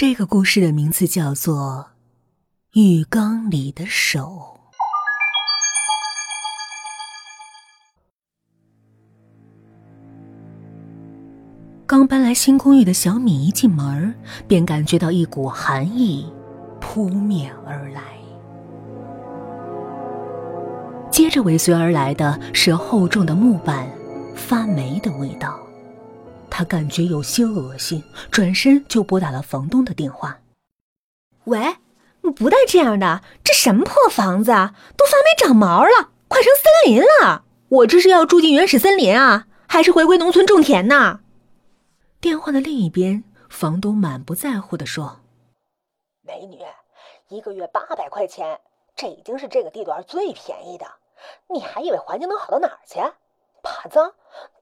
这个故事的名字叫做《浴缸里的手》。刚搬来新公寓的小米一进门，便感觉到一股寒意扑面而来，接着尾随而来的是厚重的木板发霉的味道。他感觉有些恶心，转身就拨打了房东的电话。喂，不带这样的，这什么破房子啊，都发霉长毛了，快成森林了！我这是要住进原始森林啊，还是回归农村种田呢？电话的另一边，房东满不在乎地说：“美女，一个月八百块钱，这已经是这个地段最便宜的。你还以为环境能好到哪儿去？怕脏，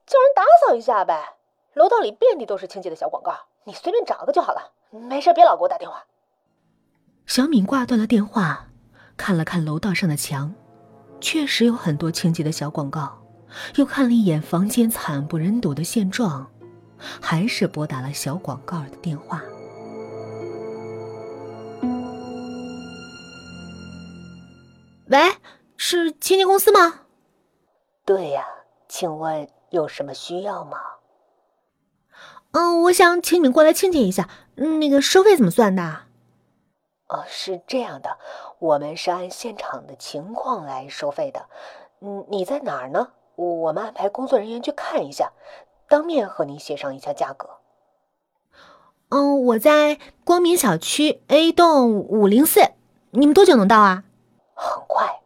叫人打扫一下呗。”楼道里遍地都是清洁的小广告，你随便找个就好了。没事，别老给我打电话。小敏挂断了电话，看了看楼道上的墙，确实有很多清洁的小广告。又看了一眼房间惨不忍睹的现状，还是拨打了小广告的电话。喂，是清洁公司吗？对呀，请问有什么需要吗？嗯，我想请你过来清洁一下。那个收费怎么算的？哦，是这样的，我们是按现场的情况来收费的。嗯，你在哪儿呢？我们安排工作人员去看一下，当面和您协商一下价格。嗯，我在光明小区 A 栋五零四，你们多久能到啊？很快。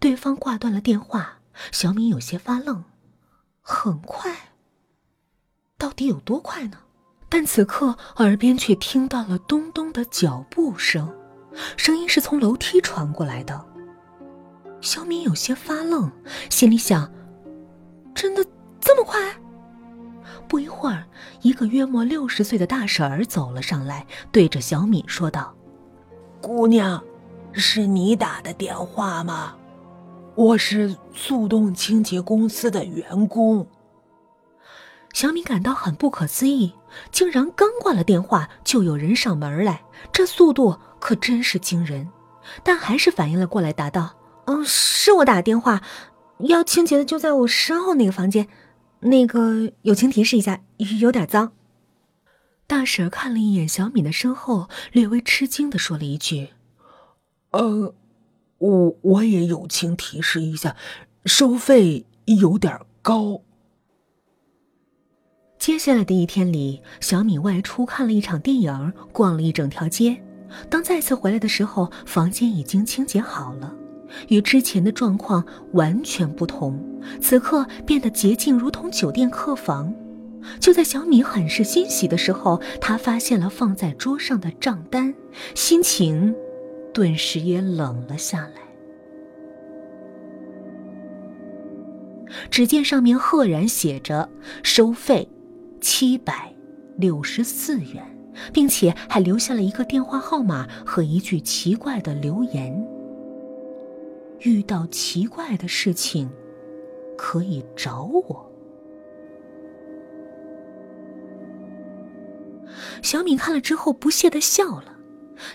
对方挂断了电话，小敏有些发愣。很快。到底有多快呢？但此刻耳边却听到了咚咚的脚步声，声音是从楼梯传过来的。小敏有些发愣，心里想：真的这么快？不一会儿，一个约莫六十岁的大婶儿走了上来，对着小敏说道：“姑娘，是你打的电话吗？我是速冻清洁公司的员工。”小敏感到很不可思议，竟然刚挂了电话就有人上门来，这速度可真是惊人。但还是反应了过来，答道：“嗯，是我打的电话，要清洁的就在我身后那个房间，那个友情提示一下，有点脏。”大婶看了一眼小敏的身后，略微吃惊的说了一句：“呃，我我也友情提示一下，收费有点高。”接下来的一天里，小米外出看了一场电影，逛了一整条街。当再次回来的时候，房间已经清洁好了，与之前的状况完全不同。此刻变得洁净，如同酒店客房。就在小米很是欣喜的时候，他发现了放在桌上的账单，心情顿时也冷了下来。只见上面赫然写着收费。七百六十四元，并且还留下了一个电话号码和一句奇怪的留言：“遇到奇怪的事情，可以找我。”小敏看了之后不屑的笑了，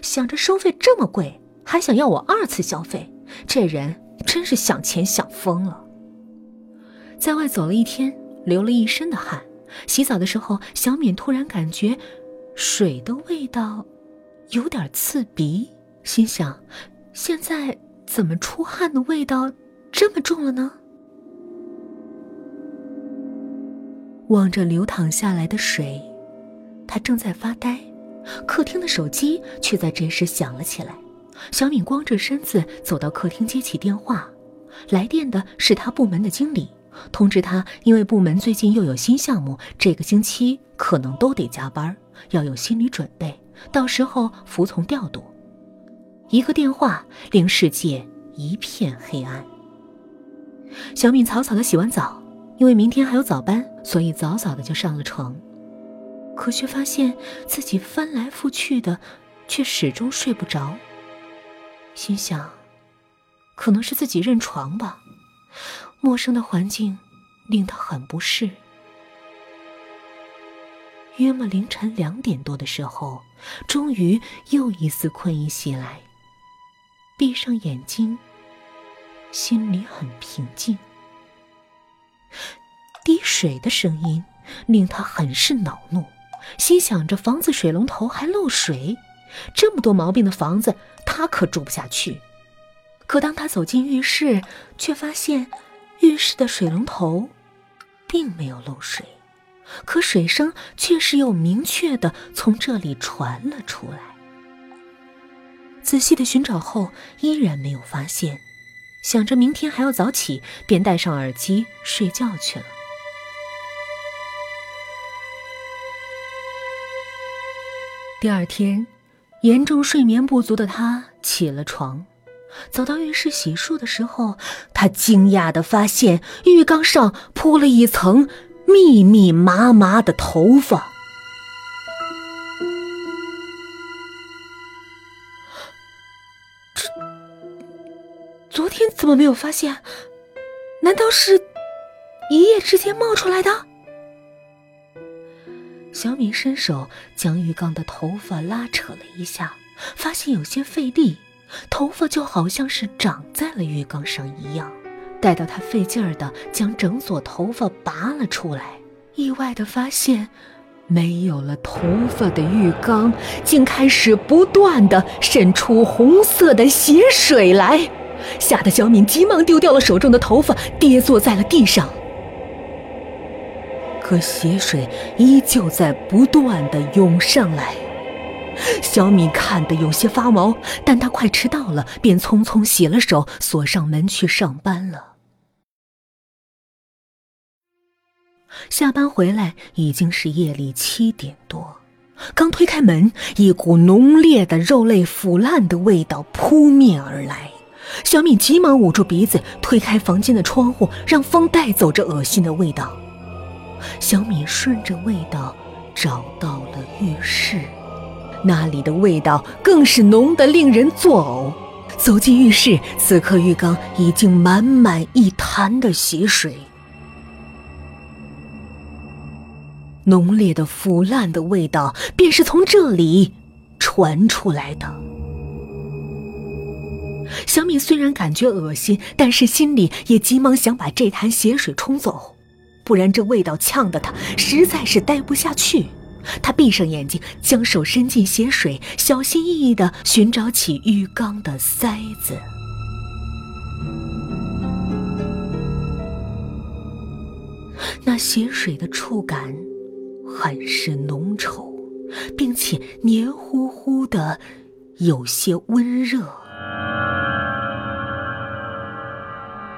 想着收费这么贵，还想要我二次消费，这人真是想钱想疯了。在外走了一天，流了一身的汗。洗澡的时候，小敏突然感觉水的味道有点刺鼻，心想：现在怎么出汗的味道这么重了呢？望着流淌下来的水，她正在发呆，客厅的手机却在这时响了起来。小敏光着身子走到客厅接起电话，来电的是他部门的经理。通知他，因为部门最近又有新项目，这个星期可能都得加班，要有心理准备，到时候服从调度。一个电话令世界一片黑暗。小敏草草的洗完澡，因为明天还有早班，所以早早的就上了床，可却发现自己翻来覆去的，却始终睡不着。心想，可能是自己认床吧。陌生的环境令他很不适。约莫凌晨两点多的时候，终于又一丝困意袭来。闭上眼睛，心里很平静。滴水的声音令他很是恼怒，心想着房子水龙头还漏水，这么多毛病的房子他可住不下去。可当他走进浴室，却发现浴室的水龙头并没有漏水。可水声却是又明确的从这里传了出来。仔细的寻找后，依然没有发现。想着明天还要早起，便戴上耳机睡觉去了。第二天，严重睡眠不足的他起了床，走到浴室洗漱的时候，他惊讶的发现浴缸上铺了一层。密密麻麻的头发，这昨天怎么没有发现？难道是一夜之间冒出来的？小敏伸手将浴缸的头发拉扯了一下，发现有些费力，头发就好像是长在了浴缸上一样。待到他费劲儿的将整撮头发拔了出来，意外的发现，没有了头发的浴缸竟开始不断的渗出红色的血水来，吓得小敏急忙丢掉了手中的头发，跌坐在了地上。可血水依旧在不断的涌上来，小敏看得有些发毛，但她快迟到了，便匆匆洗了手，锁上门去上班了。下班回来已经是夜里七点多，刚推开门，一股浓烈的肉类腐烂的味道扑面而来。小敏急忙捂住鼻子，推开房间的窗户，让风带走这恶心的味道。小敏顺着味道找到了浴室，那里的味道更是浓得令人作呕。走进浴室，此刻浴缸已经满满一潭的血水。浓烈的腐烂的味道，便是从这里传出来的。小敏虽然感觉恶心，但是心里也急忙想把这潭血水冲走，不然这味道呛得她实在是待不下去。他闭上眼睛，将手伸进血水，小心翼翼地寻找起浴缸的塞子。那血水的触感。很是浓稠，并且黏糊糊的，有些温热，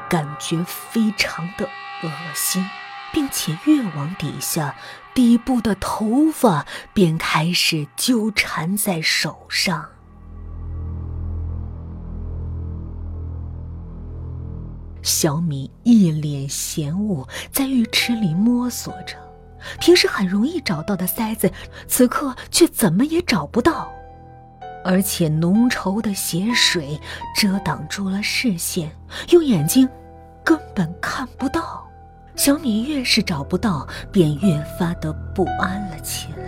感觉非常的恶心，并且越往底下，底部的头发便开始纠缠在手上。小米一脸嫌恶，在浴池里摸索着。平时很容易找到的塞子，此刻却怎么也找不到，而且浓稠的血水遮挡住了视线，用眼睛根本看不到。小米越是找不到，便越发的不安了起来。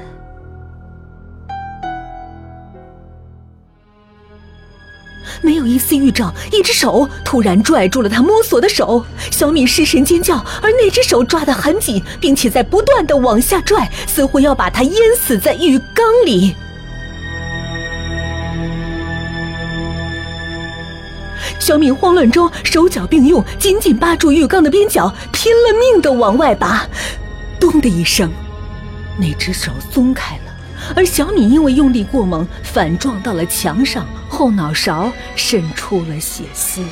没有一丝预兆，一只手突然拽住了他摸索的手，小米失神尖叫，而那只手抓得很紧，并且在不断的往下拽，似乎要把他淹死在浴缸里。小敏慌乱中，手脚并用，紧紧扒住浴缸的边角，拼了命的往外拔。咚的一声，那只手松开了。而小敏因为用力过猛，反撞到了墙上，后脑勺渗出了血丝。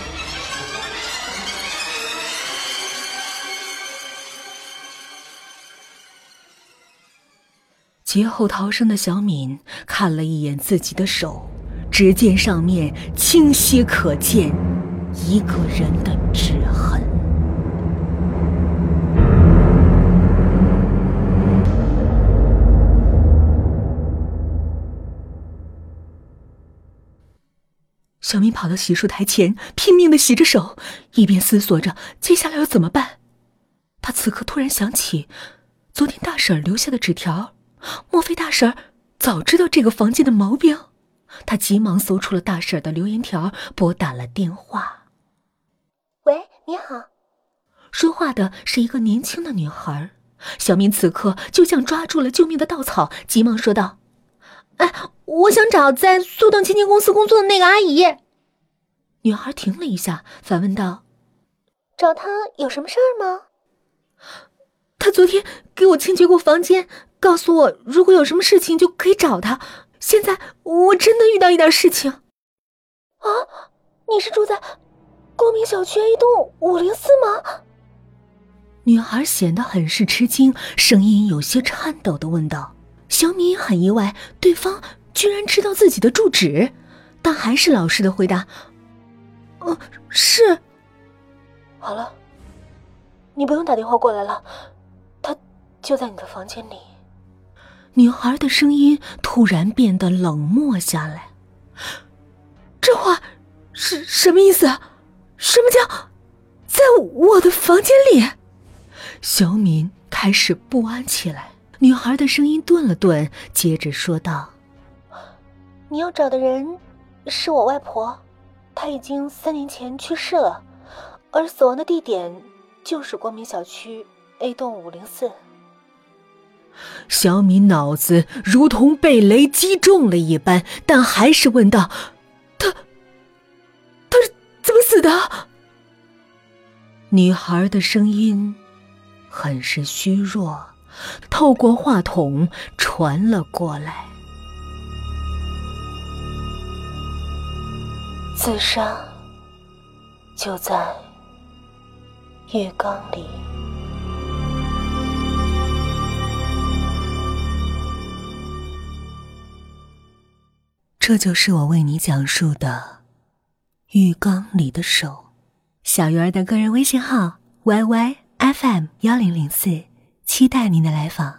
劫后逃生的小敏看了一眼自己的手，只见上面清晰可见一个人的指痕。小明跑到洗漱台前，拼命的洗着手，一边思索着接下来要怎么办。他此刻突然想起，昨天大婶留下的纸条，莫非大婶早知道这个房间的毛病？他急忙搜出了大婶的留言条，拨打了电话。你好。说话的是一个年轻的女孩。小敏此刻就像抓住了救命的稻草，急忙说道：“哎，我想找在速动清洁公司工作的那个阿姨。”女孩停了一下，反问道：“找她有什么事儿吗？”她昨天给我清洁过房间，告诉我如果有什么事情就可以找她。现在我真的遇到一点事情。啊，你是住在光明小区 A 栋五零四吗？女孩显得很是吃惊，声音有些颤抖的问道：“小米很意外，对方居然知道自己的住址，但还是老实的回答：‘哦，是。’好了，你不用打电话过来了，他就在你的房间里。”女孩的声音突然变得冷漠下来。这话是什么意思？什么叫在我的房间里？小敏开始不安起来。女孩的声音顿了顿，接着说道：“你要找的人是我外婆，她已经三年前去世了，而死亡的地点就是光明小区 A 栋五零四。”小敏脑子如同被雷击中了一般，但还是问道：“他，他是怎么的？”女孩的声音。很是虚弱，透过话筒传了过来。自杀就在浴缸里。这就是我为你讲述的浴缸里的手。小鱼儿的个人微信号：y y。FM 幺零零四，期待您的来访。